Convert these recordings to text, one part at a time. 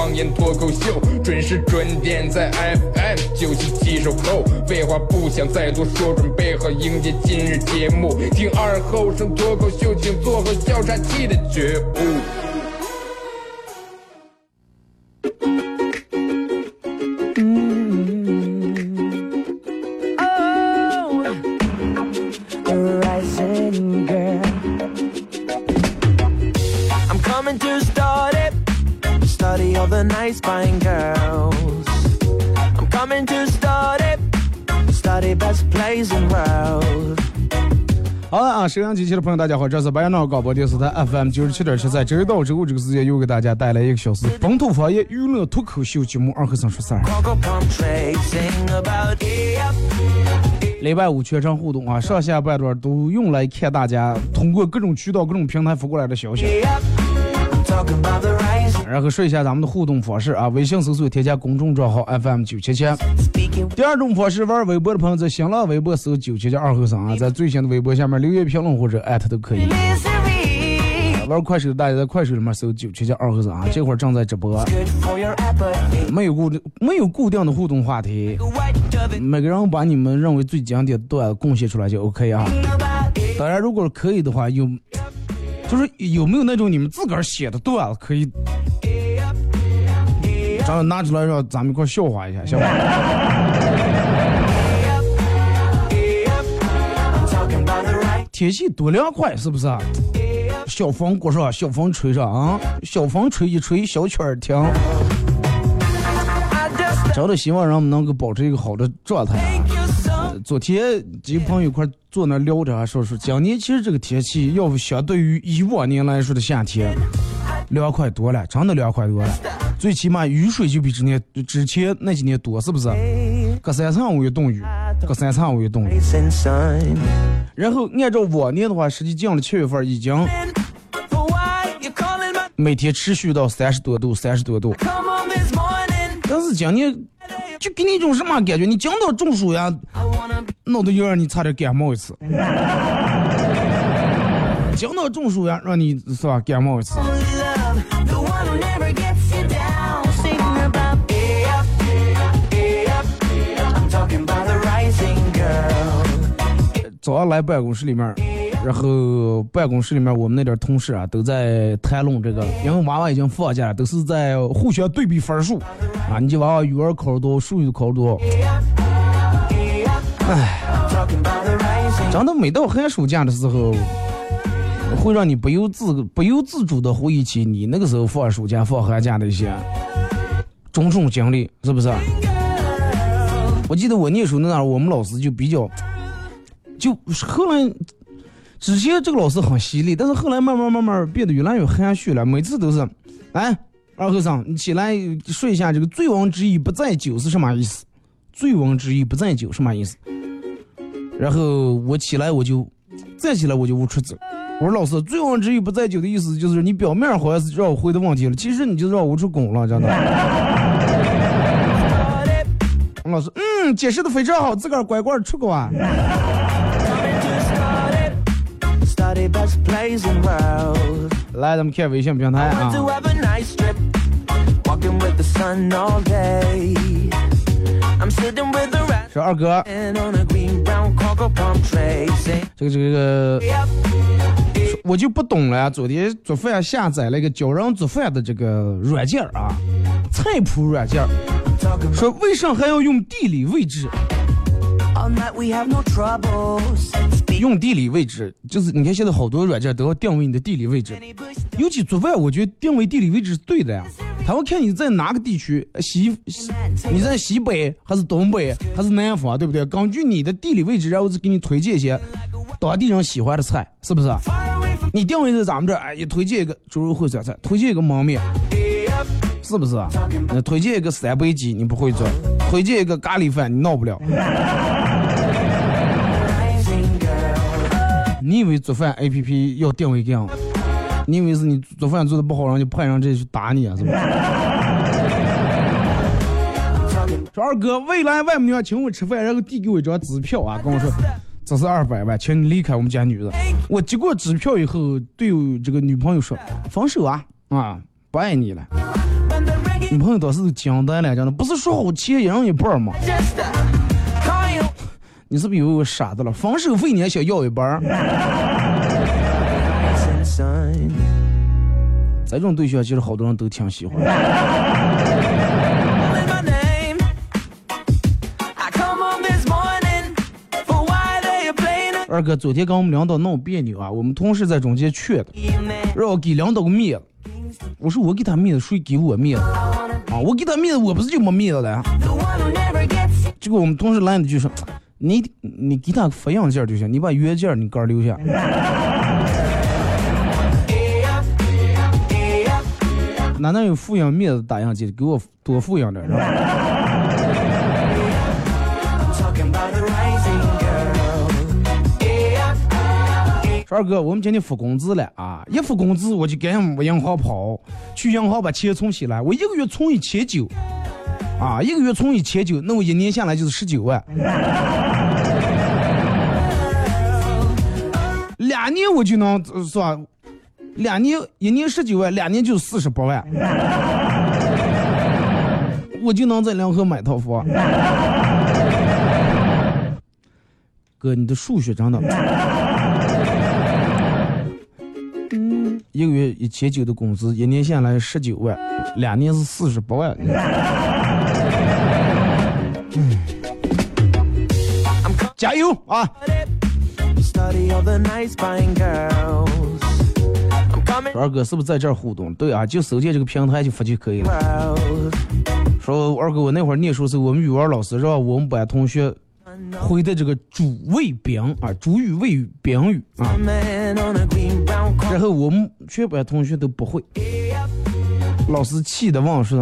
方言脱口秀，准时准点在 FM 九七七收后。废话不想再多说，准备好迎接今日节目。听二后生脱口秀，请做好笑岔气的觉悟。收音机前的朋友，大家好，这是白杨广播电视台 FM 九十七点七，在周一到周五这个时间又给大家带来一个小时本土方言娱乐脱口秀节目《二和三说事儿》。礼拜五全程互动啊，上下半段都用来看大家通过各种渠道、各种平台发过来的消息。然后说一下咱们的互动方式啊，微信搜索添加公众账号 FM 九七七。第二种方式，玩微博的朋友在新浪微博搜九七七二和尚啊，在最新的微博下面留言评论或者艾特都可以。玩快手的大家在快手里面搜九七七二和尚啊，这会儿正在直播.没有固定没有固定的互动话题?每个人把你们认为最经典的段子贡献出来就 OK 啊。当然，如果可以的话，有就是有没有那种你们自个儿写的段子可以，咱们拿出来让咱们一块笑话一下，行吧？I'm talking about the right. 天气多凉快，是不是啊？小风刮上，小风吹上啊，小风吹一吹，小曲儿停。真的希望人们能够保持一个好的状态。昨天几个朋友一块坐那聊着，说说今年其实这个天气要不相对于以往年来说的夏天凉快多了，真的凉快多了。最起码雨水就比之年之前那几年多，是不是？隔三差五一冻雨，隔三差五一冻雨。然后按照往年的话，实际降了七月份已经每天持续到三十多度、三十多度。come home this morning? 但是今年就给你一种什么感觉？你讲到中暑呀，I wanna be 脑袋就让你差点感冒一次。讲到中暑呀，让你是吧感冒一次。早上来办公室里面，然后办公室里面我们那点同事啊都在谈论这个，因为娃娃已经放假了，都是在互相对比分数啊。你这娃娃语文考得多，数学考得多，I'm talking about the rising. 真的每到寒暑假的时候，会让你不由自不由自主的回忆起你那个时候放暑假、放寒假的一些种种经历，是不是？我记得我念书那会儿，我们老师就比较，就后来之前这个老师很犀利，但是后来慢慢慢慢变得越来越含蓄了，每次都是，来，二和尚，你起来说一下这个“醉翁之意不在酒”是什么意思？“醉翁之意不在酒”什么意思？然后我起来我就站起来我就无出走。我说老师，“醉翁之意不在酒”的意思就是你表面好像是让我回答问题了，其实你就让我无出拱了，真的。老师，嗯，解释的非常好，自个儿乖乖出个啊。来，咱们看微信平台啊。说二哥，这个这个，我就不懂了。昨天做饭下载了一个教人做饭的这个软件啊，菜谱软件。说为啥还要用地理位置？用地理位置，就是你看现在好多软件都要定位你的地理位置，尤其做饭，我觉得定位地理位置是对的呀。他会看你在哪个地区，西你在西北还是东北还是南方，对不对？根据你的地理位置，然后再给你推荐一些当地人喜欢的菜，是不是？你定位在咱们这儿，哎，也推荐一个猪肉烩酸菜，推荐一个焖面，是不是？那推荐一个三杯鸡，你不会做；推荐一个咖喱饭，你闹不了。你以为做饭 A P P 要定位这样？你以为是你做饭做的不好，然后就派人这去打你啊？是吧？说二哥，未来外母娘请我吃饭，然后递给我一张支票啊，跟我说这是二百万，请你离开我们家女人。我接过支票以后，对我这个女朋友说分手啊啊，不爱你了。你朋友当时惊呆了，讲的不是说好切一人一半吗？你是不是以为我傻子了？分手费你还想要一半？这种对象其实好多人都挺喜欢。二哥昨天跟我们领导闹别扭啊，我们同事在中间劝他，让我给领导个面子。我说我给他面子，谁给我面子？我给他面子，我不是就没面子了？这个我们同事来的就说，你你给他发样件就行，你把原件你个留下。哪能有复印面子打印机？给我多复印点，是吧二哥，我们今天发工资了啊！一发工资我就赶紧往银行跑，去银行把钱存起来。我一个月存一千九，啊，一个月存一千九，那我一年下来就是十九万。两年我就能呃是吧？两年一年十九万，两年就是四十八万，我就能在两河买套房。哥，你的数学真的。一个月一千九的工资，一年下来十九万，两年是四十八万。嗯，加油啊二哥是不是在这儿互动？对啊，就搜见这个平台就发就可以了。说二哥，我那会儿念书时候，我们语文老师让我们班同学会的这个主谓宾啊，主语谓语宾语啊然后我们全班同学都不会，老师气的问说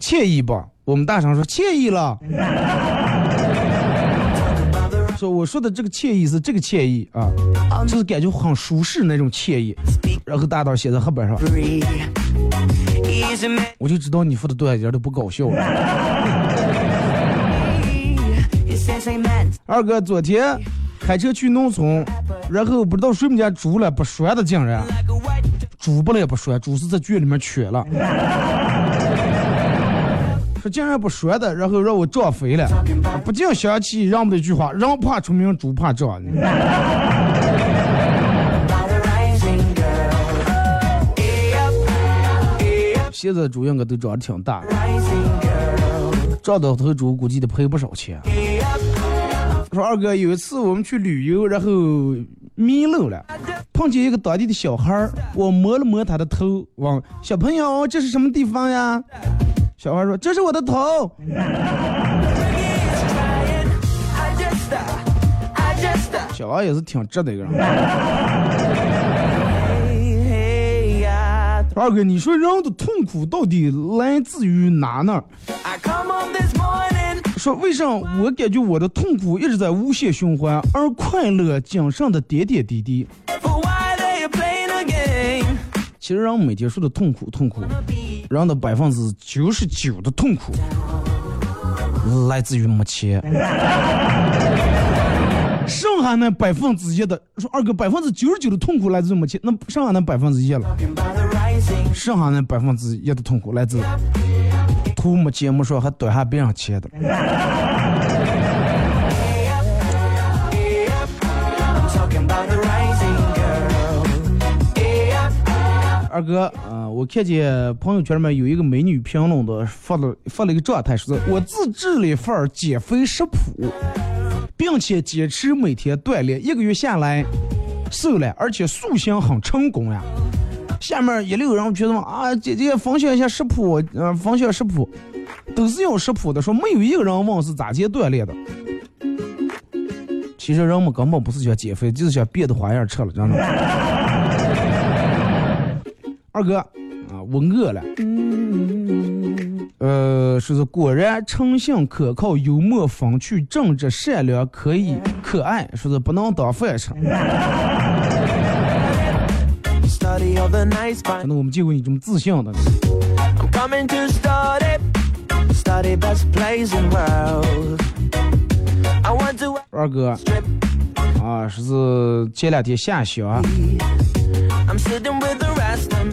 惬意不？我们大声说惬意了。说我说的这个惬意是这个惬意啊，就是感觉很舒适那种惬意。然后大道写在黑板上，我就知道你说的多，一点都不搞笑。了 二哥昨天开车去农村，然后不知道谁们家猪了不拴的，竟然猪不了也不拴，猪是在圈里面缺了。说竟然不拴的，然后让我撞飞了，不禁想起人们的一句话：人怕出名，猪怕壮。现在猪应该都长得挺大，撞到头猪估计得赔不少钱。说二哥有一次我们去旅游，然后迷路了，碰见一个当地的小孩儿，我摸了摸他的头，问小朋友这是什么地方呀？小孩说这是我的头。小孩也是挺直的一个人。二哥，你说人的痛苦到底来自于哪呢？说为啥我感觉我的痛苦一直在无限循环，而快乐仅剩的点点滴滴。其实人每天说的痛苦痛苦，人的百分之九十九的痛苦来自于没钱。剩下那百分之一的，说二哥百分之九十九的痛苦来自于没钱，那剩下那百分之一了.剩下那百分之一的痛苦来自图没钱没说还端下别人钱的。二哥，啊，我看见朋友圈里面有一个美女评论的发了发了一个状态，说我自制了一份减肥食谱，并且坚持每天锻炼，一个月下来瘦了，而且塑形很成功呀。下面一溜人觉得啊，姐姐分享一下食谱，呃，分享食谱，都是用食谱的，说没有一个人问是咋接锻炼的。其实人们根本不是想减肥，就是想变的花样吃了，真的。二哥，啊，我饿了。呃，说是果然诚信可靠、幽默风趣、正直善良、可以可爱，说是不能当饭吃。真的，我们见过你这么自信的。二哥，啊，说是前两天下雪，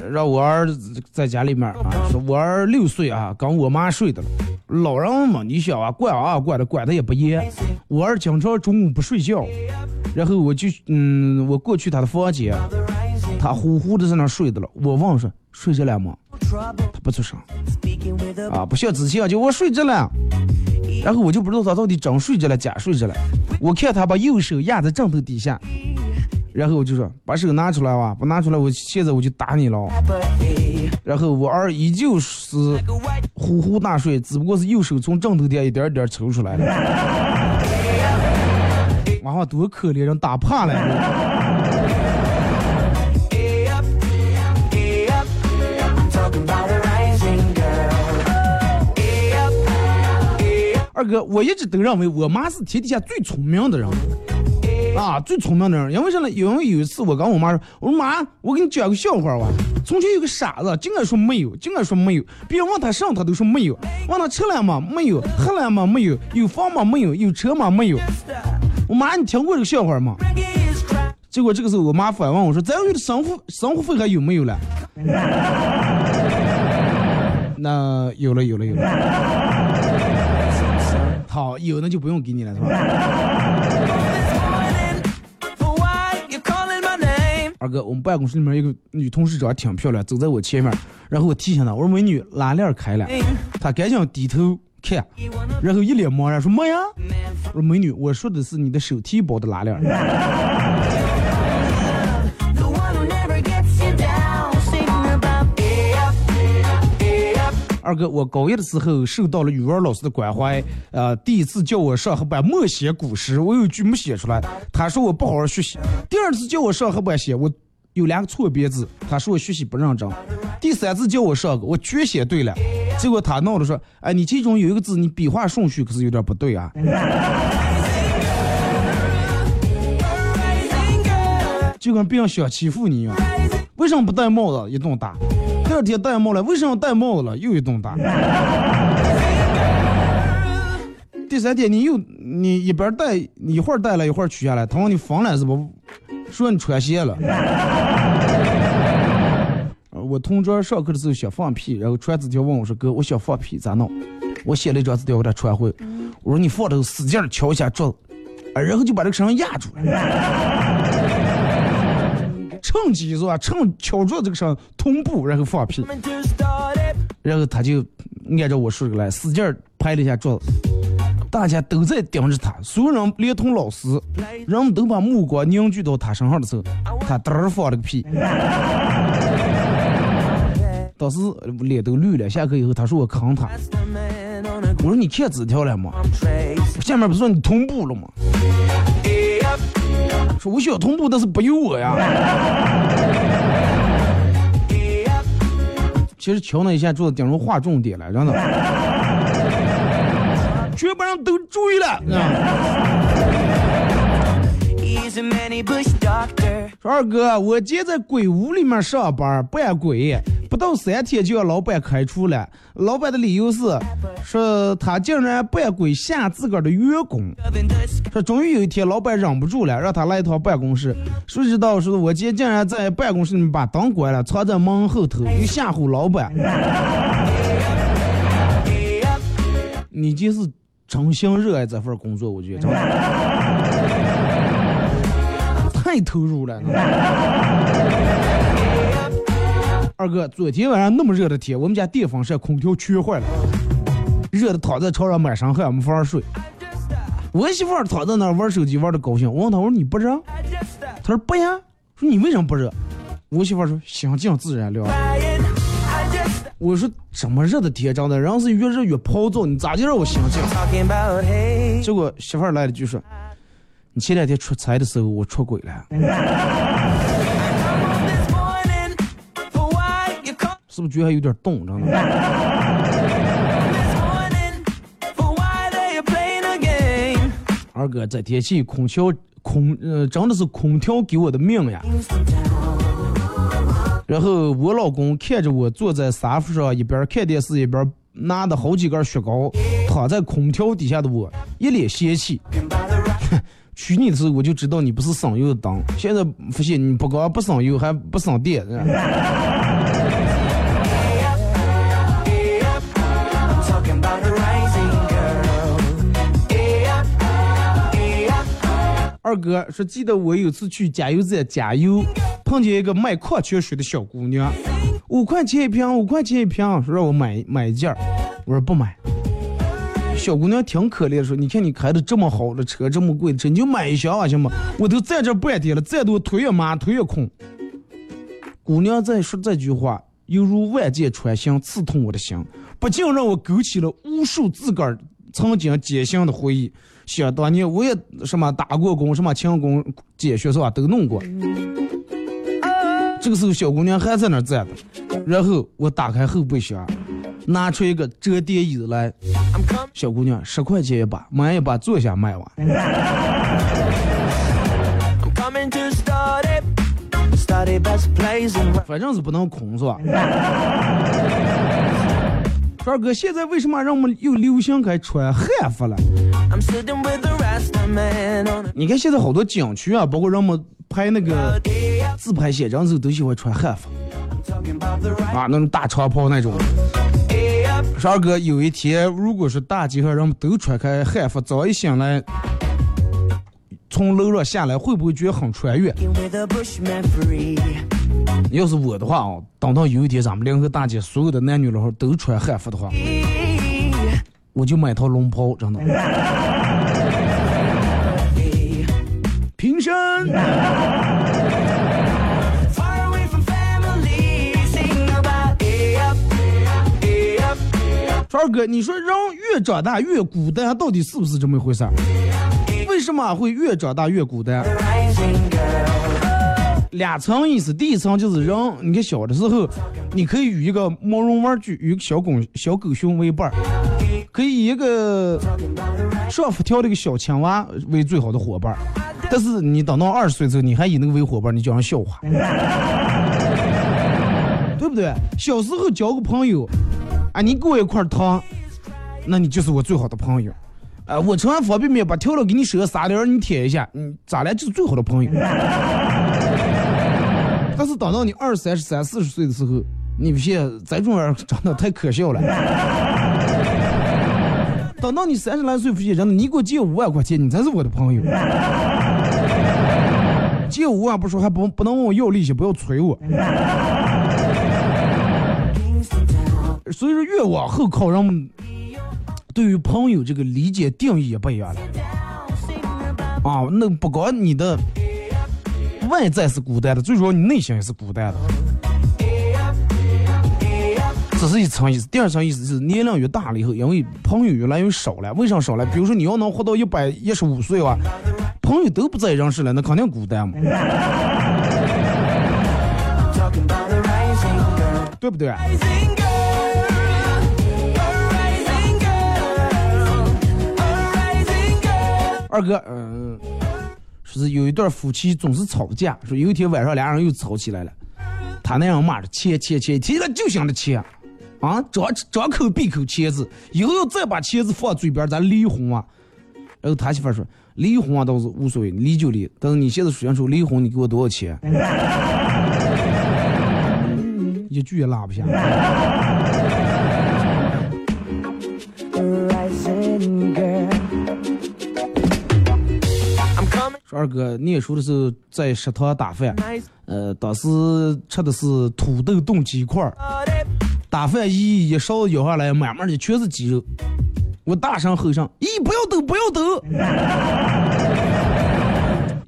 让我儿在家里面啊，说我儿六岁啊，跟我妈睡的了。老人嘛，你想啊，管啊管的，管的也不严。我儿经常中午不睡觉，然后我就嗯，我过去他的房间。他呼呼的在那睡的了，我问说睡着了吗？他不出声，啊，不像之前就我睡着了，然后我就不知道他到底真睡着了假睡着了。我看他把右手压在枕头底下，然后我就说把手拿出来哇，不拿出来我现在我就打你了。然后我儿依旧是呼呼大睡，只不过是右手从枕头底下一点点抽出来了。娃娃多可怜，人打怕了。二哥，我一直都认为我妈是天底下最聪明的人，啊，最聪明的人。因为啥呢？因为有一次我跟我妈说：“我说妈，我给你讲个笑话吧。从前有个傻子，尽管说没有，尽管说没有，别人问他上，他都说没有。问他吃了吗？没有。喝了吗？没有。有房吗？没有。有车吗？没有。我妈，你听过这个笑话吗？结果这个时候，我妈反问我说：咱有的生活生活费还有没有了？那有了，有了，有了。好，有那就不用给你了，是吧？二哥，我们办公室里面一个女同事长得挺漂亮，走在我前面，然后我提醒她，我说美女，拉链开了，她赶紧低头看，然后一脸茫然说么呀？我说美女，我说的是你的手提包的拉链。二哥，我高一的时候受到了语文老师的关怀，呃，第一次叫我上黑板默写古诗，我有句没写出来，他说我不好好学习。第二次叫我上黑板写，我有两个错别字，他说我学习不认真。第三次叫我上，我全写对了，结果他闹着说，哎，你其中有一个字你笔画顺序可是有点不对啊。就跟别人想欺负你一样，为什么不戴帽子？一顿打。第二天戴帽了，为什么戴帽子了？又一顿打。第三天你又你一边戴，你一会儿戴了一会儿取下来，他问你疯了是不？说你穿鞋了。我同桌上课的时候想放屁，然后传纸条问我说：“哥，我想放屁咋弄？”我写了一张纸条给他传回。我说：“你放的使劲敲一下桌子，然后就把这个声音压住了。”趁机是吧？趁敲桌这个声同步，然后放屁，然后他就按照我说的来，使劲拍了一下桌子。大家都在盯着他，所有人连同老师，人们都把目光凝聚到他身上的时候，他嘚儿放了个屁。当时脸都绿了。下课以后，他说我坑他。我说你看纸条了吗？下面不是说你同步了吗？说我想同步，但是不由我呀。其实瞧那一下做的顶上划重点了，真的，全班人都注意了。说二哥，我今天在鬼屋里面上班扮鬼。不到三天就让老板开除了，老板的理由是，说他竟然扮鬼吓自个儿的员工。说终于有一天，老板忍不住了，让他来一趟办公室。谁知道说，我今天竟然在办公室里面把灯关了，藏在门后头，又吓唬老板。你就是真心热爱这份工作，我觉得太投入了。二哥，昨天晚上那么热的天，我们家电风扇空调全坏了，热的躺在床上满身汗，没法睡。我媳妇儿躺在那玩手机玩的高兴，我问她我说你不热？她说不呀。说你为什么不热？我媳妇说心静自然凉。我说这么热的天，真的人是越热越暴躁，你咋就让我心静？结果媳妇儿来了句说，你前两天出差的时候我出轨了。是不是觉得还有点冻？真的。二哥，这天气空调空呃真的是空调给我的命呀。然后我老公看着我坐在沙发上，一边看电视一边拿的好几根雪糕，躺在空调底下的我一脸嫌弃。娶你的时候我就知道你不是省油的灯，现在发现你不光不省油还不省电。二哥说：“记得我有次去加油站加油，碰见一个卖矿泉水的小姑娘，五块钱一瓶，五块钱一瓶，说让我买买一件我说不买。小姑娘挺可怜的，说：你看你开的这么好的车，这么贵的车，你就买一箱啊，行吗？我都在这半天了，再多腿也麻，腿也空。姑娘在说这句话，犹如万箭穿心，刺痛我的心，不禁让我勾起了无数自个儿曾经艰辛的回忆。”想当年我也什么打过工，什么勤工俭学是吧，都弄过。这个时候小姑娘还在那站着，然后我打开后备箱，拿出一个折叠椅子来。小姑娘十块钱一把，买一把坐下卖完。反正是不能空是吧？二哥，现在为什么让我们又流行开穿汉服了？你看现在好多景区啊，包括让我们拍那个自拍写真时候都喜欢穿汉服啊，那种大长袍那种。二哥，有一天如果是大街上人们都穿开汉服，早一醒来从楼上下来，会不会觉得很穿越？要是我的话啊，等到有一天咱们联合大街所有的男女老少都穿汉服的话，我就买套龙袍，真的。平身。二哥，你说人越长大越孤单，到底是不是这么一回事儿？为什么会越长大越孤单？两层意思，第一层就是人，你看小的时候，你可以与一个毛绒玩具，与个小狗、小狗熊为伴儿，可以一个上浮跳的一个小青蛙为最好的伙伴儿。但是你等到二十岁之后，你还以那个为伙伴，你叫人笑话，对不对？小时候交个朋友，啊，你给我一块糖，那你就是我最好的朋友。啊，我吃完方便面把调料给你收撒点，你舔一下，嗯，咱俩就是最好的朋友。但是等到你二三十三四十岁的时候，你不信，这种人真的太可笑了。等到你三十来岁，不信，人，你给我借五万块钱，你才是我的朋友。借五万不说，还不不能问我要利息，不要催我。所以说，越往后靠，人们对于朋友这个理解定义也不一样了。啊，那不光你的。外在是孤单的，最主要你内心也是孤单的。这是一层意思，第二层意思是年龄越大了以后，因为朋友越来越少了。为啥少了？比如说你要能活到一百一十五岁哇，朋友都不在人世了，那肯定孤单嘛，对不对？二哥，嗯。说是有一对夫妻总是吵架，说有一天晚上俩人又吵起来了，他那样骂着切切切，提了就想着切，啊，张张口闭口钱字，以后要再把钱字放嘴边，咱离婚啊。然后他媳妇说，离婚啊倒是无所谓，离就离，但是你现在说出离婚，你给我多少钱？一句也拉不下。说二哥念书的时候在食堂打饭呃，当时吃的是土豆炖鸡块儿，打饭一一勺舀下来，满满的全是鸡肉。我大声吼上：“咦，不要抖，不要抖！”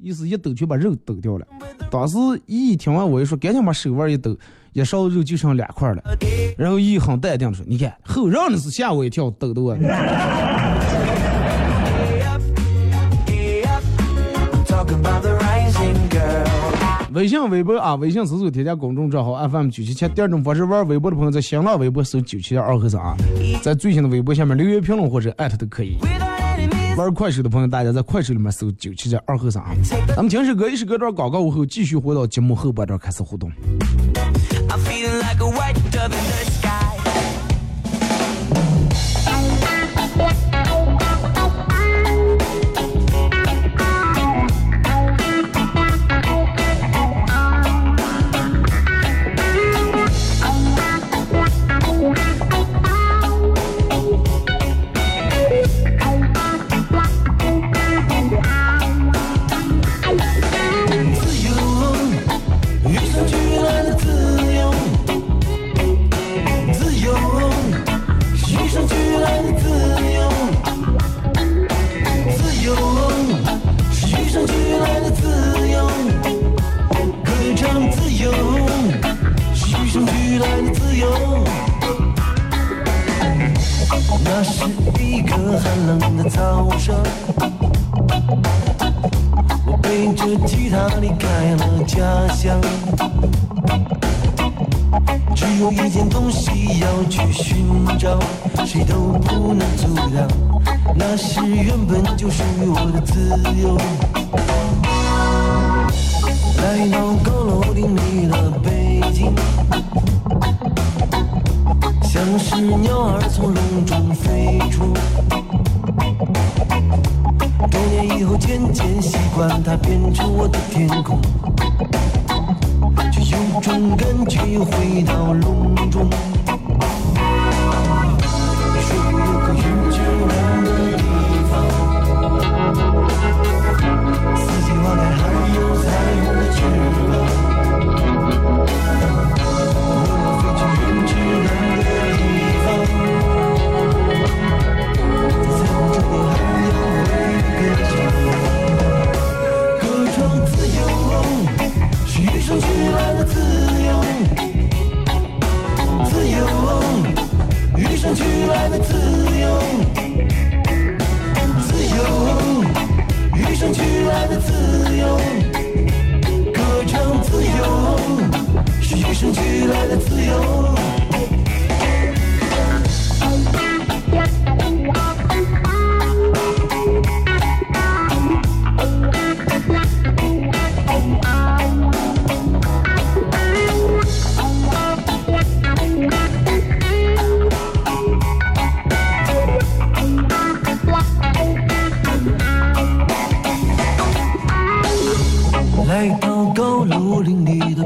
意思一抖就把肉抖掉了。当时一听完我一说，赶紧把手腕一抖，一勺肉就剩两块了。然后一很淡定的说：“你看，后让的是吓我一跳，抖的我。微信、微博啊，微信搜索添加公众账号 FM 九七七。第二种方式，玩微博的朋友在新浪微博搜九七点二和尚啊，在最新的微博下面留言评论或者艾特都可以。玩快手的朋友，大家在快手里面搜九七点二和尚啊。咱们听首歌，一首歌段广告过后，继续回到节目后半段开始互动。I'm feeling like a white 寒冷的早上，我背着吉他离开了家乡，只有一件东西要去寻找，谁都不能阻挡，那是原本就属于我的自由。来到高楼林立的北京，像是鸟儿从笼中飞出。多年以后，渐渐习惯它变成我的天空，却有种感觉又回到笼中。生俱来的自由。自由，与生俱来的自由。自由，与生俱来的自由。歌唱自由，是与生俱来的自由。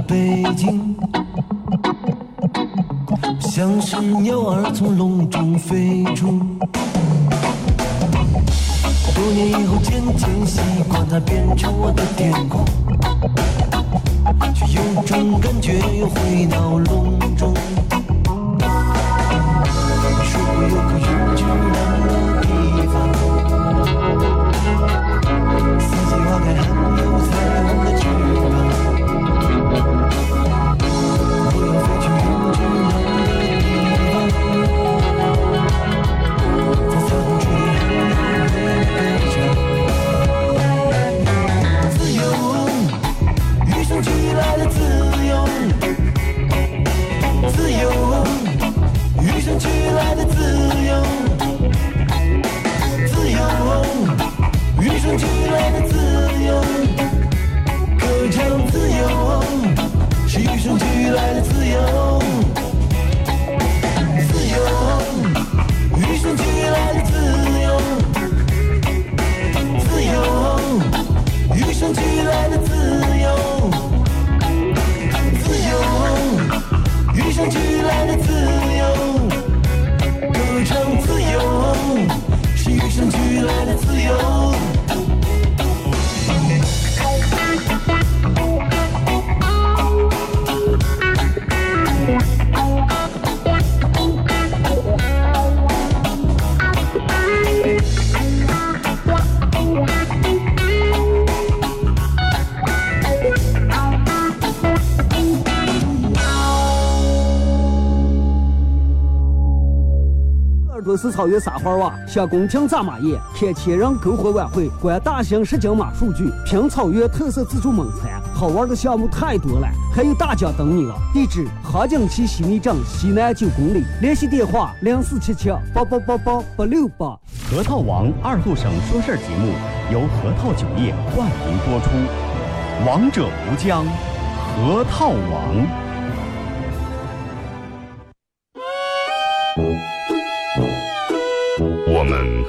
北京，像是鸟儿从笼中飞出。多年以后，渐渐习惯它变成我的天空，却有种感觉又回到笼中。你说过有个云之蓝的地方。四季花开，还有彩虹的翅膀。自由，与生俱来的自由。自由。与生俱来的自由，歌唱自由，是与生俱来的自由。自由，与生俱来的自由。自由，与生俱来的自由。与生俱来的自由。歌唱自由，是与生俱来的自由。耳朵是草原撒花娃，想宫廷扎马宴，看千人篝火晚会，观大型实景马术剧，品草原特色自助猛餐，好玩的项目太多了，还有大奖等你了。地址：杭景旗西密镇西南九公里，联系电话：零四七七八八八八八六八。核桃王二后省说事儿节目由核桃酒业冠名播出，王者无疆，核桃王。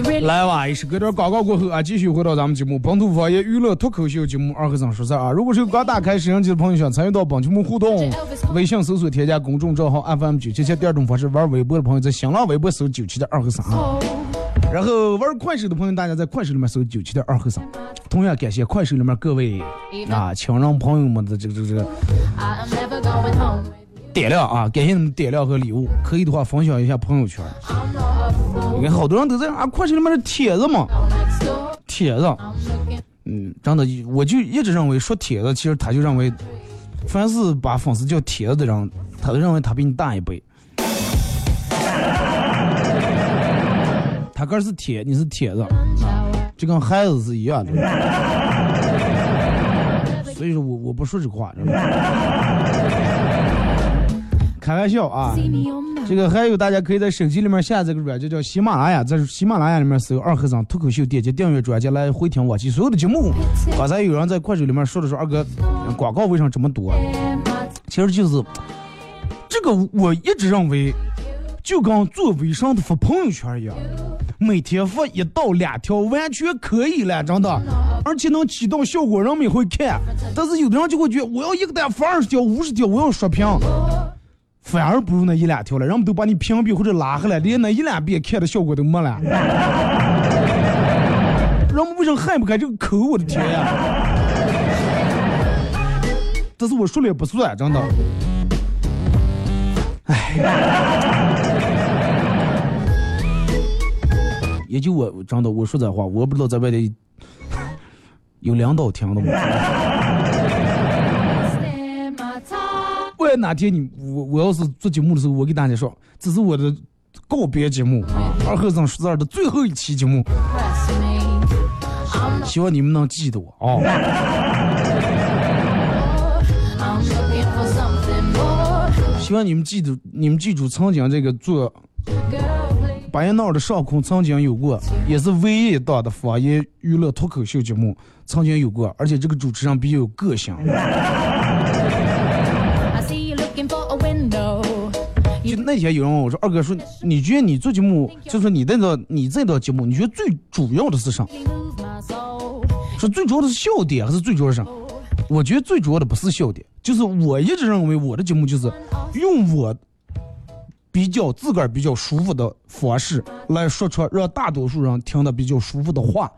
Really 来吧，一首歌段广告过后啊，继续回到咱们节目本土方言娱乐脱口秀节目《二和尚说事儿》啊。如果是刚打开摄像机的朋友，想参与到本节目互动，微信搜索添加公众账号 FM 九七七。第二种方式，玩微博的朋友在新浪微博搜九七的二和尚啊。然后玩快手的朋友，大家在快手里面搜九七的二和尚。同样感谢快手里面各位啊亲人朋友们的这个这个.点亮啊，感谢你们点亮和礼物，可以的话分享一下朋友圈。你看好多人都在啊，快手里面的帖子嘛，Next door, 帖子。嗯，真的，我就一直认为说帖子，其实他就认为，凡是把粉丝叫帖子的人，他都认为他比你大一辈。他哥是铁，你是铁子，就跟孩子是一样的。所以说我我不说这话，开玩笑啊。这个还有，大家可以在手机里面下载个软件叫喜马拉雅，在喜马拉雅里面搜“二和尚脱口秀”，点击订阅专辑来回听往期所有的节目。刚才有人在快手里面说的说，二哥广告为什么这么多？其实就是这个，我一直认为就跟做微商的发朋友圈一样，每天发一到两条完全可以了，真的，而且能起到效果，人们也会看。但是有的人就会觉得，我要一个单发二十条、五十条，我要刷屏。反而不如那一两条了，人们都把你屏蔽或者拉黑了，连那一两遍看的效果都没了。人们为什么害不开这个口？我的天呀！但是我说了也不算，真的。唉，也就我真的，我说这话，我不知道在外头有领导听的吗？Time. 万一哪天你我我要是做节目的时候，我给大家说，这是我的告别节目啊，二和尚说事儿的最后一期节目，希望你们能记得我啊。希望你们记住，你们记住曾经这个做 Girl, please. 巴彦淖尔的上空曾经有过，也是唯一一档的方言娱乐脱口秀节目，曾经有过，而且这个主持人比较有个性。那天有人问我说：“二哥说，你觉得你做节目，就说你这个你这档节目，你觉得最主要的是啥？说最主要的是笑点，还是最主要是啥？我觉得最主要的不是笑点，就是我一直认为我的节目就是用我比较自个儿比较舒服的方式来说出让大多数人听得比较舒服的话，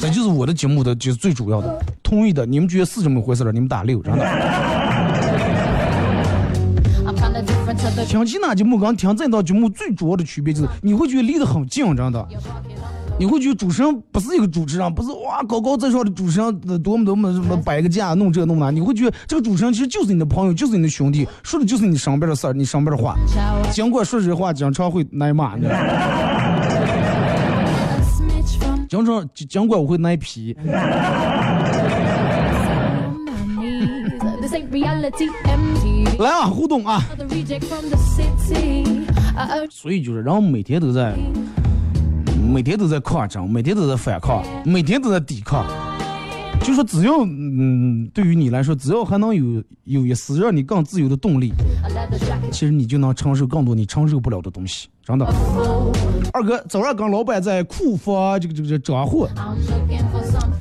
这就是我的节目的就是最主要的。同意的，你们觉得是这么回事儿？你们打六，真的。听其他节目跟听这档节目最主要的区别就是，你会觉得离得很近，真的。你会觉得主持人不是一个主持人，不是哇高高在上的主持人，呃多么多么什么摆个架弄这弄那，你会觉得这个主持人其实就是你的朋友，就是你的兄弟，说的就是你身边的事儿，你身边的话。尽管说这话经常会挨骂，你知道经常尽管我会挨批，来啊互动啊。所以就是然后每天都在，每天都在抗争，每天都在反抗，每天都在抵抗。就说只要嗯，对于你来说，只要还能有有一丝让你更自由的动力其实你就能承受更多你承受不了的东西，真的。二哥早上跟老板在库房这个这个这个装货，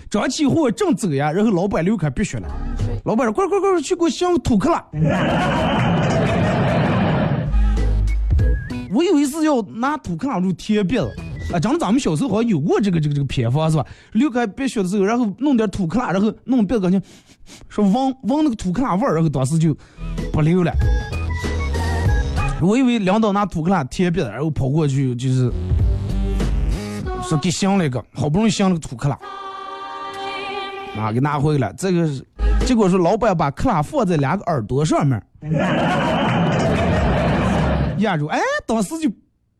装起货正走呀，然后老板刘开鼻血了，老板说快快快去给我镶个土克拉。我有一次要拿土克拉就贴鼻子，啊，讲的咱们小时候好像有过这个这个这个偏方是吧？刘开鼻血的时候，然后弄点土克拉，然后弄鼻子感觉说闻闻那个土克拉味儿，然后当时就不流了。我以为领导拿土克拉贴鼻子，然后跑过去就是说给镶了一个，好不容易镶了个土克拉，啊，给拿回来。这个是结果是老板把克拉放在两个耳朵上面，压住，哎，当时就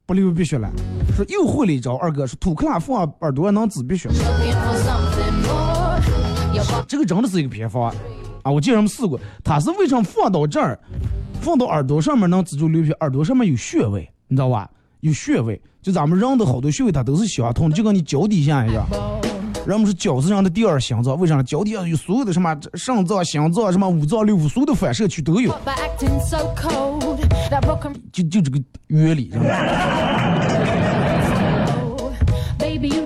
不流鼻血了。说又会了一招，二哥说土克拉放耳朵能止鼻血，looking for something more. Your body 这个真的是一个偏方啊！我见人们试过，他是为什么放到这儿，放到耳朵上面能止住流血？耳朵上面有穴位，你知道吧？有穴位，就咱们人的好多穴位它都是相通的，就跟你脚底下一样。人们是饺子上的第二心脏，为啥呢？脚底下有所有的什么肾脏、心脏、什么五脏六腑，所有的反射区都有就就这个原理。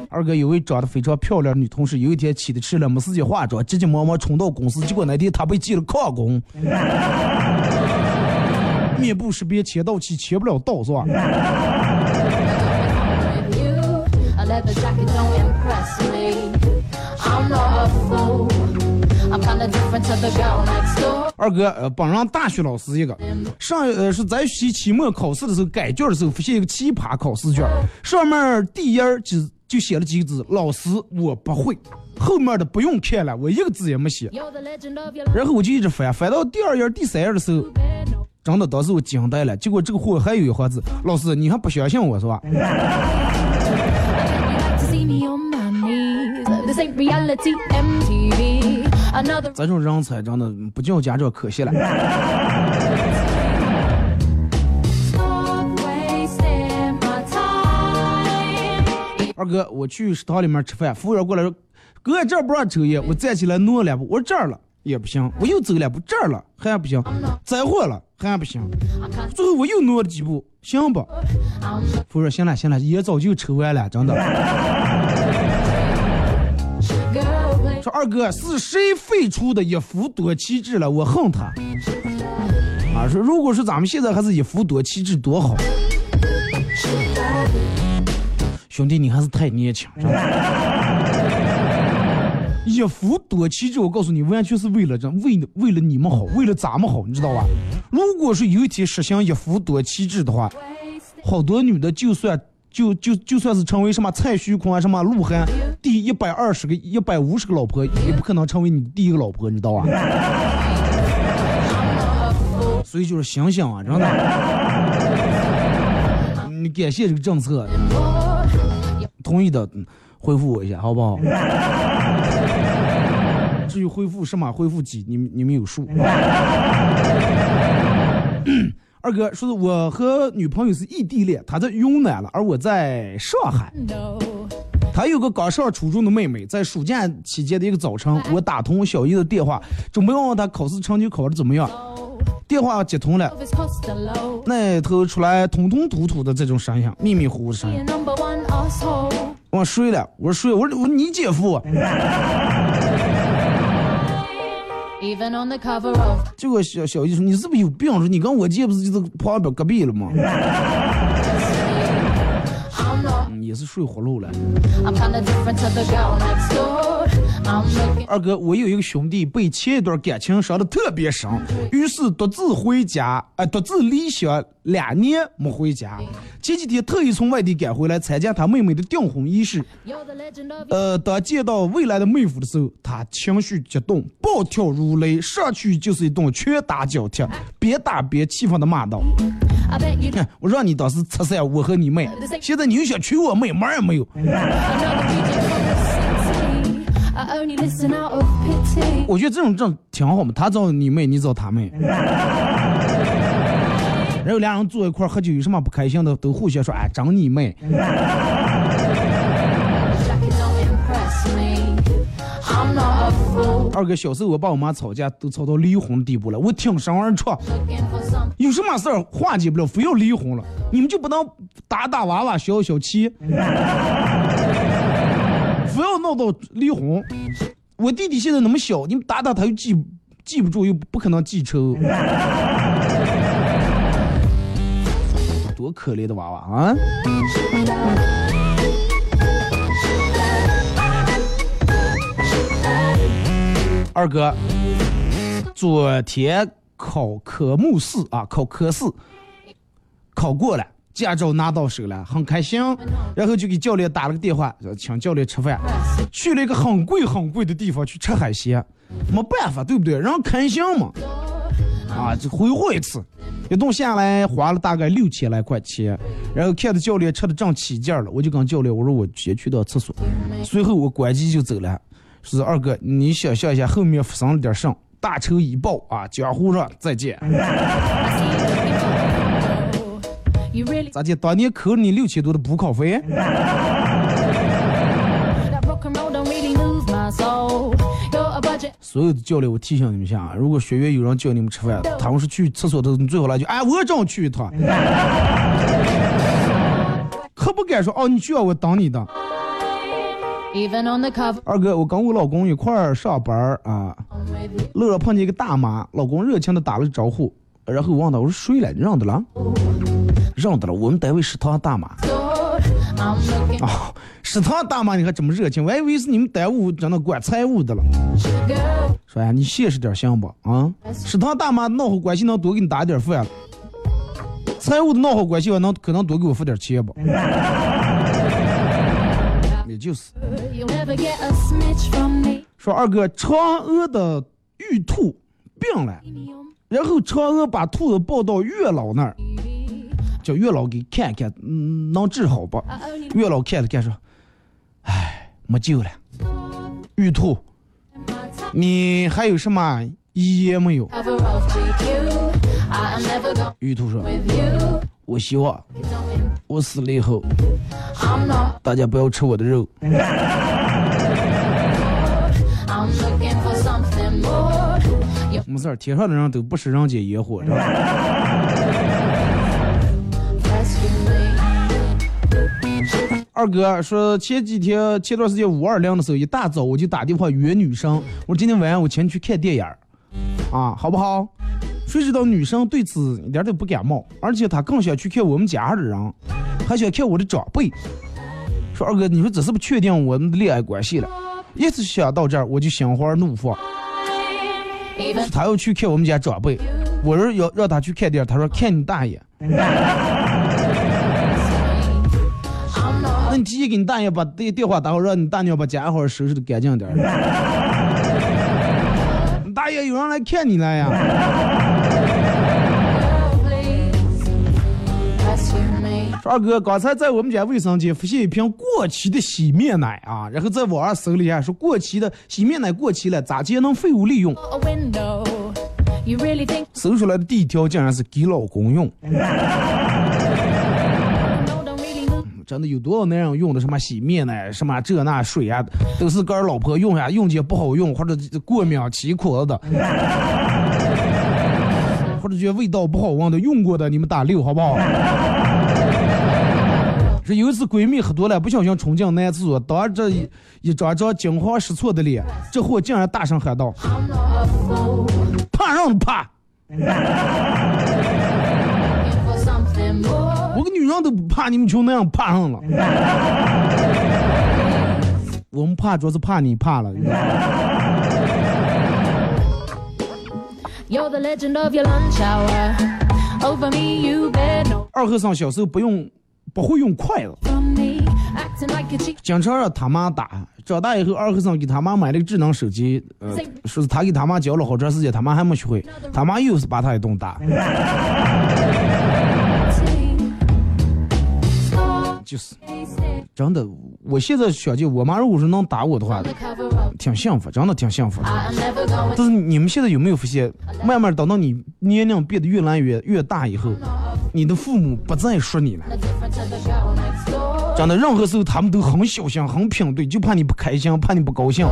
二哥有位长得非常漂亮的女同事，有一天起的迟了，没时间化妆，急急忙忙冲到公司，结果那天她被记了旷工，面部识别签到期签不了到是吧？二哥，呃，帮上大学老师一个，上呃是在期期末考试的时候改卷的时候，发现一个奇葩考试卷，上面第一页就就写了几个字：老师我不会，后面的不用看了，我一个字也没写。然后我就一直翻，翻到第二页、第三页的时候，真的当时我惊呆了。结果这个货还有一行字：老师你还不相信我是吧？这种人才真的不叫家长可惜了。二哥，我去食堂里面吃饭，服务员过来说：“哥，这儿不让抽烟。”我站起来挪了两步，我说这儿了也不行，我又走两步，这儿了还不行，再换了还不行，最后我又挪了几步，行吧？服务员，行了行了，烟早就抽完了，真的。说二哥是谁废除的一夫多妻制了？我恨他。啊，说如果是咱们现在还是一夫多妻制多好。兄弟，你还是太年轻，真的。一夫多妻制，我告诉你，完全是为了这，为为了你们好，为了咱们好，你知道吧？如果是有一天实行一夫多妻制的话，好多女的就算就就就算是成为什么蔡徐坤啊，什么鹿晗第一百二十个、一百五十个老婆，也不可能成为你第一个老婆，你知道吧？所以就是想想啊，真的，你感谢这个政策，同意的嗯回复我一下，好不好？至于恢复什么恢复几，你们你们有数。二哥说的，我和女朋友是异地恋，她在云南了，而我在上海。No. 她有个刚上初中的妹妹，在暑假期间的一个早晨，我打通小姨的电话，准备问问她考试成绩考得怎么样。电话接通了.那头出来吞吞吐吐的这种声音，迷迷糊糊的声.我睡了，我说睡了，我说我说你姐夫啊。Even on the cover of 结果小小姨说你是不是有病？说你跟我姐不是就是旁边隔壁了吗？也是睡葫芦了。二哥，我有一个兄弟被前一段感情伤得特别深，于是独自回家，呃，独自离乡两年没回家。前几天特意从外地赶回来参加他妹妹的订婚仪式。呃，当见到未来的妹夫的时候，他情绪激动，暴跳如雷，上去就是一顿拳打脚踢，边打边气愤的骂道 I bet you：“ 哼我让你当时拆散我和你妹，现在你又想娶我妹，门儿也没有。”我觉得这种这种挺好嘛，他找你妹，你找他妹，然后俩人坐一块儿喝酒，有什么不开心的都互相说，哎，整你妹。二哥，小时候我爸我妈吵架都吵到离婚的地步了，我挺身而出，有什么事儿化解不了，非要离婚了，你们就不能打打娃娃消消气，非要闹到离婚。我弟弟现在那么小，你们打打他又记记不住，又不可能记仇，多可怜的娃娃啊！二哥，昨天考科目四啊，考科四，考过了，驾照拿到手了，很开心。然后就给教练打了个电话，说请教练吃饭。去了一个很贵很贵的地方去吃海鲜，没办法，对不对？人开心嘛。啊，就挥霍一次，一顿下来花了大概六千来块钱。然后看着教练吃的正起劲了，我就跟教练我说我先去趟厕所，随后我关机就走了。是二哥，你想象一下后面发生了点什么？大仇已报啊！江湖上再见。咋的？当年扣了你六千多的补考费？所有的教练，我提醒你们一下啊，如果学员有人叫你们吃饭，他们是去厕所的，你最好来句，哎，我正去一趟，可不敢说哦，你需要我等你的。二哥，我跟我老公一块儿上班儿啊，路上碰见一个大妈，老公热情的打了个招呼，然后我问他，我说谁来？认得了？认得了，我们单位食堂大妈。啊，食堂大妈你还这么热情？我还以为是你们单位真的管财务的了。说呀，你现实点行不？啊，食堂大妈闹好关系能多给你打点饭了，财务的闹好关系我能可能多给我付点钱不？也就是说，二哥，嫦娥的玉兔病了，然后嫦娥把兔子抱到月老那儿，叫月老给看看，嗯，能治好不？月老看了看说，哎，没救了，玉兔，你还有什么遗言没有？玉兔说，我希望我死了以后，大家不要吃我的肉。没事儿，天上的人都不食人间烟火，知道吧？二哥说前几天前段时间五二零的时候，一大早我就打电话约女生，我说今天晚上我请你去看电影儿，啊，好不好？谁知道女生对此一点都不感冒，而且她更想去看我们家的人，还想看我的长辈。说二哥，你说这是不确定我们的恋爱关系了？一直想到这儿，我就心花怒放。他要去看我们家长辈，我说要让他去看点，他说看你大爷。那你提前给你大爷把电电话打好，让你大娘把家伙收拾的干净点。大爷有人来看你了呀？说二哥，刚才在我们家卫生间发现一瓶过期的洗面奶啊，然后在网上搜了一下，说过期的洗面奶过期了，咋节能废物利用？搜出来的第一条竟然是给老公用。真的有多少男人用的什么洗面奶，什么这那水啊，都是跟老婆用呀用起不好用，或者过敏起壳的，或者觉得味道不好闻的，用过的你们打六好不好？这有一次闺蜜喝多了，不小心冲进男厕所，当着一一张张惊慌失措的脸，这货竟然大声喊道：“怕让怕！我个女人都不怕，你们就那样怕上了。我们怕主要是怕你怕了。二和尚小时候不用不会用筷子经常让他妈打。长大以后，二和尚给他妈买了个智能手机，呃，说是他给他妈教了好长时间，他妈还没学会，他妈又是把他一顿打。就是真的，我现在想起我妈如果是能打我的话.挺幸福，真的挺幸福的。但是你们现在有没有发现，慢慢等到你年龄变得越来越越大以后，你的父母不再说你了。真的，任何时候他们都很小心、很平对，就怕你不开心，怕你不高兴。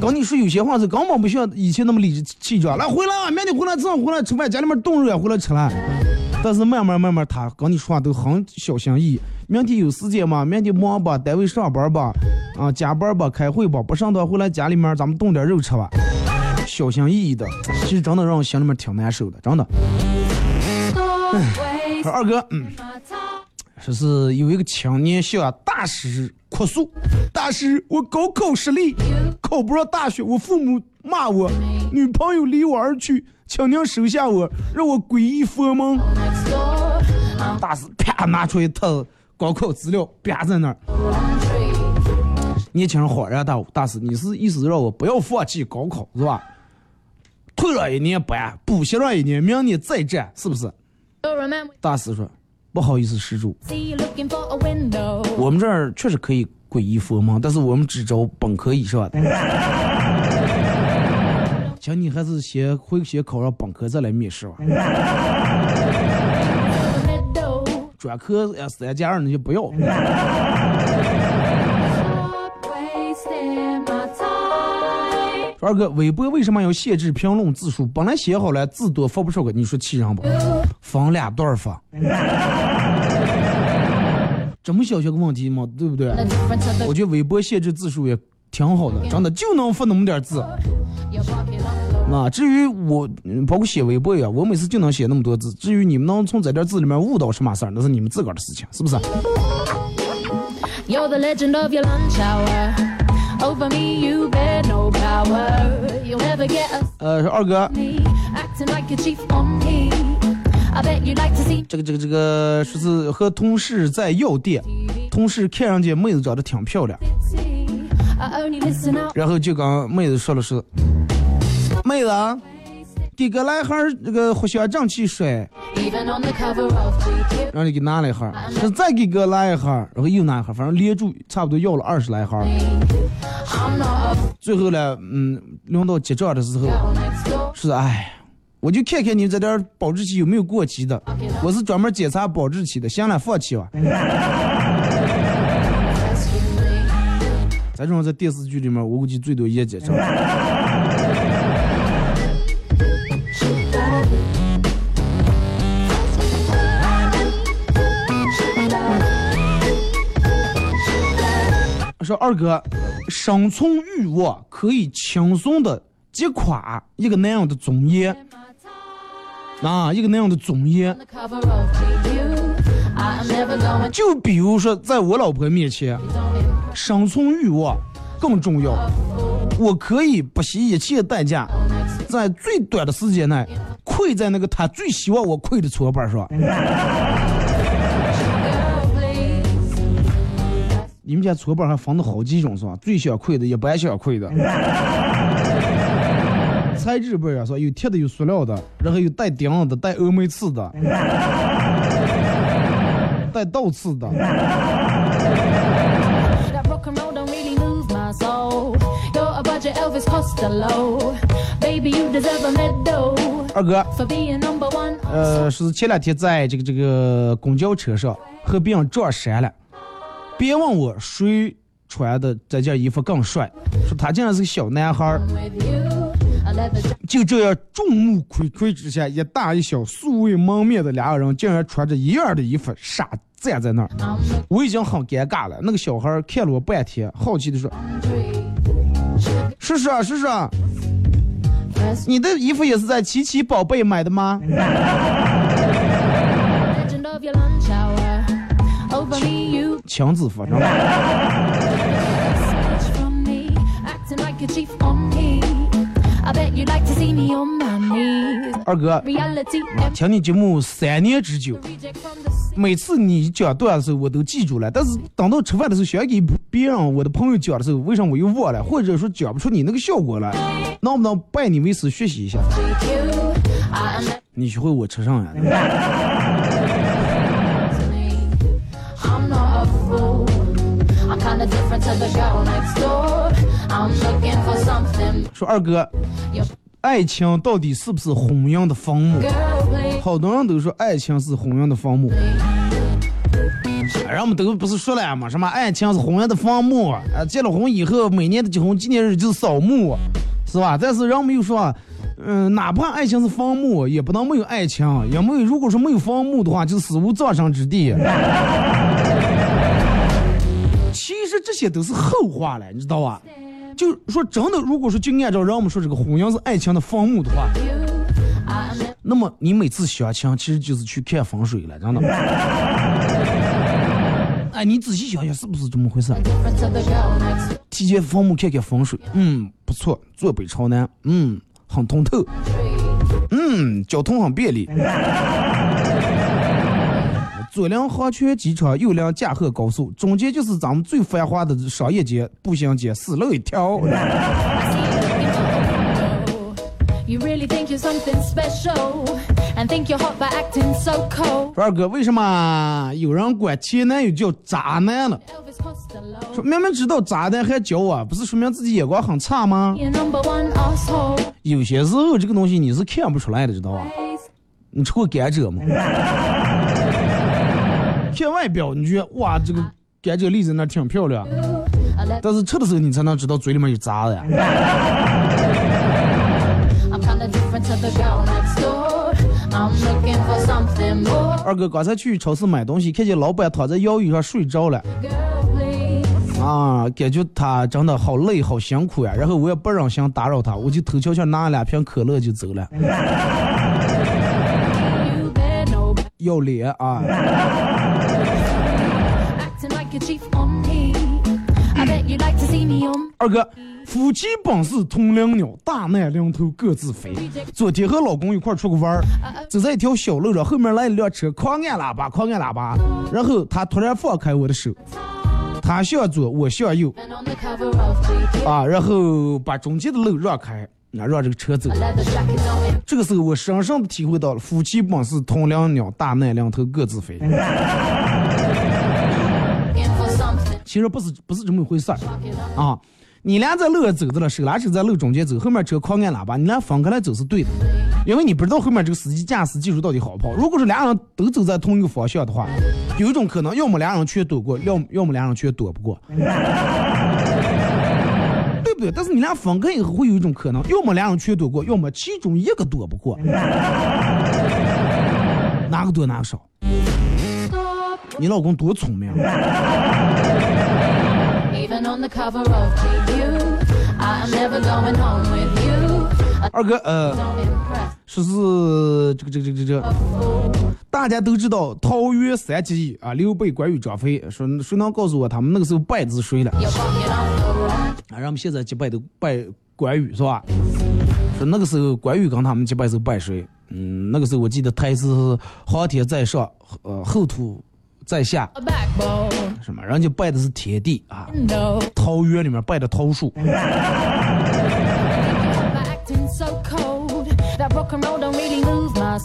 跟你说有些话是根本不像以前那么理直气壮。来回来啊，明天回来正好回来吃饭，家里面炖肉也回来吃了。但是慢慢慢慢，他跟你说话都很小心翼翼。明天有时间吗？明天忙吧，单位上班吧，啊，加班吧，开会吧，不上班回来家里面咱们炖点肉吃吧。小心翼翼的，其实真的让我心里面挺难受的，真的。说二哥，嗯，说是有一个青年向大师哭诉，大师，我高考失利，考不上大学，我父母骂我，女朋友离我而去，请您收下我，让我皈依佛门。大师啪拿出一套高考资料，啪在那儿。年轻人恍然大悟，大师，你是意思让我不要放弃高考是吧？退了一年班，补习了一年，明年再战，是不是？大师说：“不好意思，施主，我们这儿确实可以皈依佛门，但是我们只招本科以上的。请你还是先回先考上本科再来面试吧。专科呃三加二那就不要。说二哥，微博为什么要限制评论字数？本来写好了字多发不出去，你说气人不？分两段发。这么小小个问题嘛，对不对？我觉得微博限制字数也挺好的，真的就能发那么点字。啊，至于我，包括写微博呀，我每次就能写那么多字。至于你们能从这点字里面悟到什么事儿，那是你们自个儿的事情，是不是？呃，二哥，这个这个这个，说是和同事在药店，同事看上去妹子长得挺漂亮。然后就跟妹子说了是，妹子啊，给哥来盒儿这个藿香正气水，让你给拿了一盒儿，说再给哥来一盒，然后又拿一盒，反正连住差不多要了二十来盒。最后呢，嗯，轮到结账的时候，是哎，我就看看你这点保质期有没有过期的，我是专门检查保质期的，行了，放弃吧。Me. 这种在电视剧里面，我估计最多也结账。说二哥，生存欲望可以轻松的击垮一个那样的尊严啊，一个那样的尊严就比如说，在我老婆面前生存欲望更重要。我可以不惜一切代价，在最短的时间内跪在那个他最希望我跪的搓板上。你们家搓板还分了好几种是吧？最想跪的，一般想跪的。材质不一样是吧？有铁的，有塑料的，然后有带钉子的，带峨眉刺的，带倒刺的。二哥.呃，是前两天在这个这个公交车上和别人撞衫了，别问我谁穿的这件衣服更帅，说他竟然是个小男孩儿.就这样众目睽睽之下，一大一小素未谋面的两个人竟然穿着一样的衣服傻站在那儿，我已经很尴尬了。那个小孩看了我半天，好奇的说 country.：“ 试试啊试试啊。你的衣服也是在琪琪宝贝买的吗？强制服装吧 i bet you'd like to see me on 二哥，听你节目三年之久，每次你讲段子我都记住了，但是等到吃饭的时候，想给别人，我的朋友讲的时候，为什么我又忘了，或者说讲不出你那个效果来，能不能拜你为师学习一下？你学会我吃上了。说二哥。爱情到底是不是婚姻的坟墓？好多人都说爱情是婚姻的坟墓。人们都不是说了嘛，什么爱情是婚姻的坟墓，啊，结了婚以后每年的结婚纪念日就是扫墓，是吧？但是人们又说，嗯、哪怕爱情是坟墓，也不能没有爱情，也没有如果说没有坟墓的话，就死无葬身之地。其实这些都是后话了，你知道吧？就说真的，如果说就按照让我们说这个婚姻是爱情的坟墓的话，那么你每次相亲其实就是去看风水了，真的。哎，你仔细想想，是不是这么回事提前坟墓看看风水，嗯，不错，坐北朝南，嗯，很通透，嗯，交通很便利。左邻航泉机场，右邻驾鹤高速，中间就是咱们最繁华的商业街、步行街，死路一条。说二哥，为什么有人管前男友叫渣男了？说明明知道渣男还教我，不是说明自己眼光很差吗？有些时候这个东西你是看不出来的，知道吧？你吃过甘蔗吗？看外表你觉得哇，这个感觉栗子那挺漂亮，但是吃的时候你才能知道嘴里面有渣子呀。二哥刚才去超市买东西，看见老板躺在摇椅上睡着了啊，感觉他真的好累好辛苦呀。然后我也不忍心打扰他，我就偷悄悄拿了两瓶可乐就走了。要脸啊！二哥，夫妻本是同林鸟，大难临头各自飞。昨天和老公一块儿出去玩儿，走在一条小路上，后面来一辆车，狂按喇叭，狂按喇叭。然后他突然放开我的手，他向左，我向右.啊，然后把中间的路让开，啊，让这个车走这个时候，我深深的体会到了夫妻本是同林鸟，大难临头各自飞。其实不是不是这么一回事儿.啊。你俩在路上走着了，手拉手在路中间走，后面车狂按喇叭，你俩分开来走是对的，因为你不知道后面这个司机驾驶技术到底好不好。如果是俩人都走在同一个方向的话，有一种可能，要么俩人全躲过，要么要么俩人全躲不过，对不对？但是你俩分开以后，会有一种可能，要么俩人全躲过，要么其中一个躲不过，哪个多哪个少？你老公多聪明.二哥，呃。说是这个这个这个这个，大家都知道桃园三结义啊，刘备、关羽、张飞，说谁能告诉我他们那个时候拜的是谁了.啊，人们现在结拜都拜关羽是吧？说那个时候关羽跟他们结拜时候拜谁？嗯，那个时候我记得台词是“皇天在上，呃，后土在下”，什么？人家拜的是天地啊，桃园里面拜的桃树。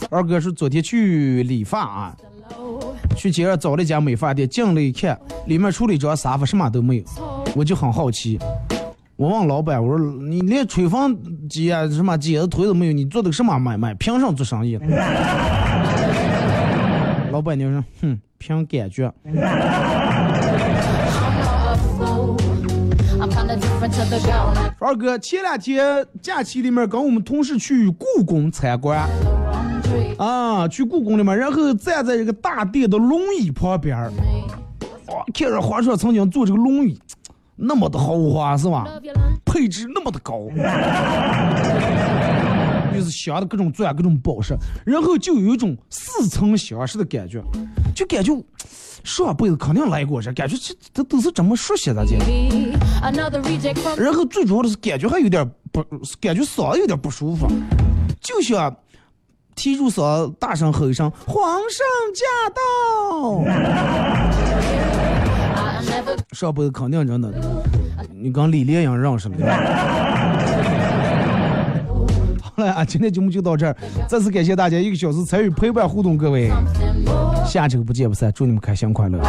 二哥是昨天去理发啊，去街上找了一家美发店，进来一看，里面除了一张沙发，什么都没有。我就很好奇，我问老板，我说你连吹风机啊、什么剪子腿都没有，你做的什么买卖？凭什么做生意？老板娘说，哼，凭感觉。二哥，前两天假期里面跟我们同事去故宫参观啊，去故宫里面，然后站在这个大殿的龙椅旁边儿，哇，看着皇上曾经坐这个龙椅，那么的豪华是吧？配置那么的高，就是镶的各种钻、各种宝石，然后就有一种似曾相识的感觉，就感觉上辈子肯定来过这，感觉这这都是这么熟悉的这。Be another reject from 然后最主要的是感觉还有点不，感觉嗓子有点不舒服，就想提住嗓子大声吼一声“皇上驾到 ”，上辈子肯定真的，你跟李莲英认识了。好了啊，今天节目就到这儿，再次感谢大家一个小时参与陪伴互动，各位，下周不见不散，祝你们开心快乐。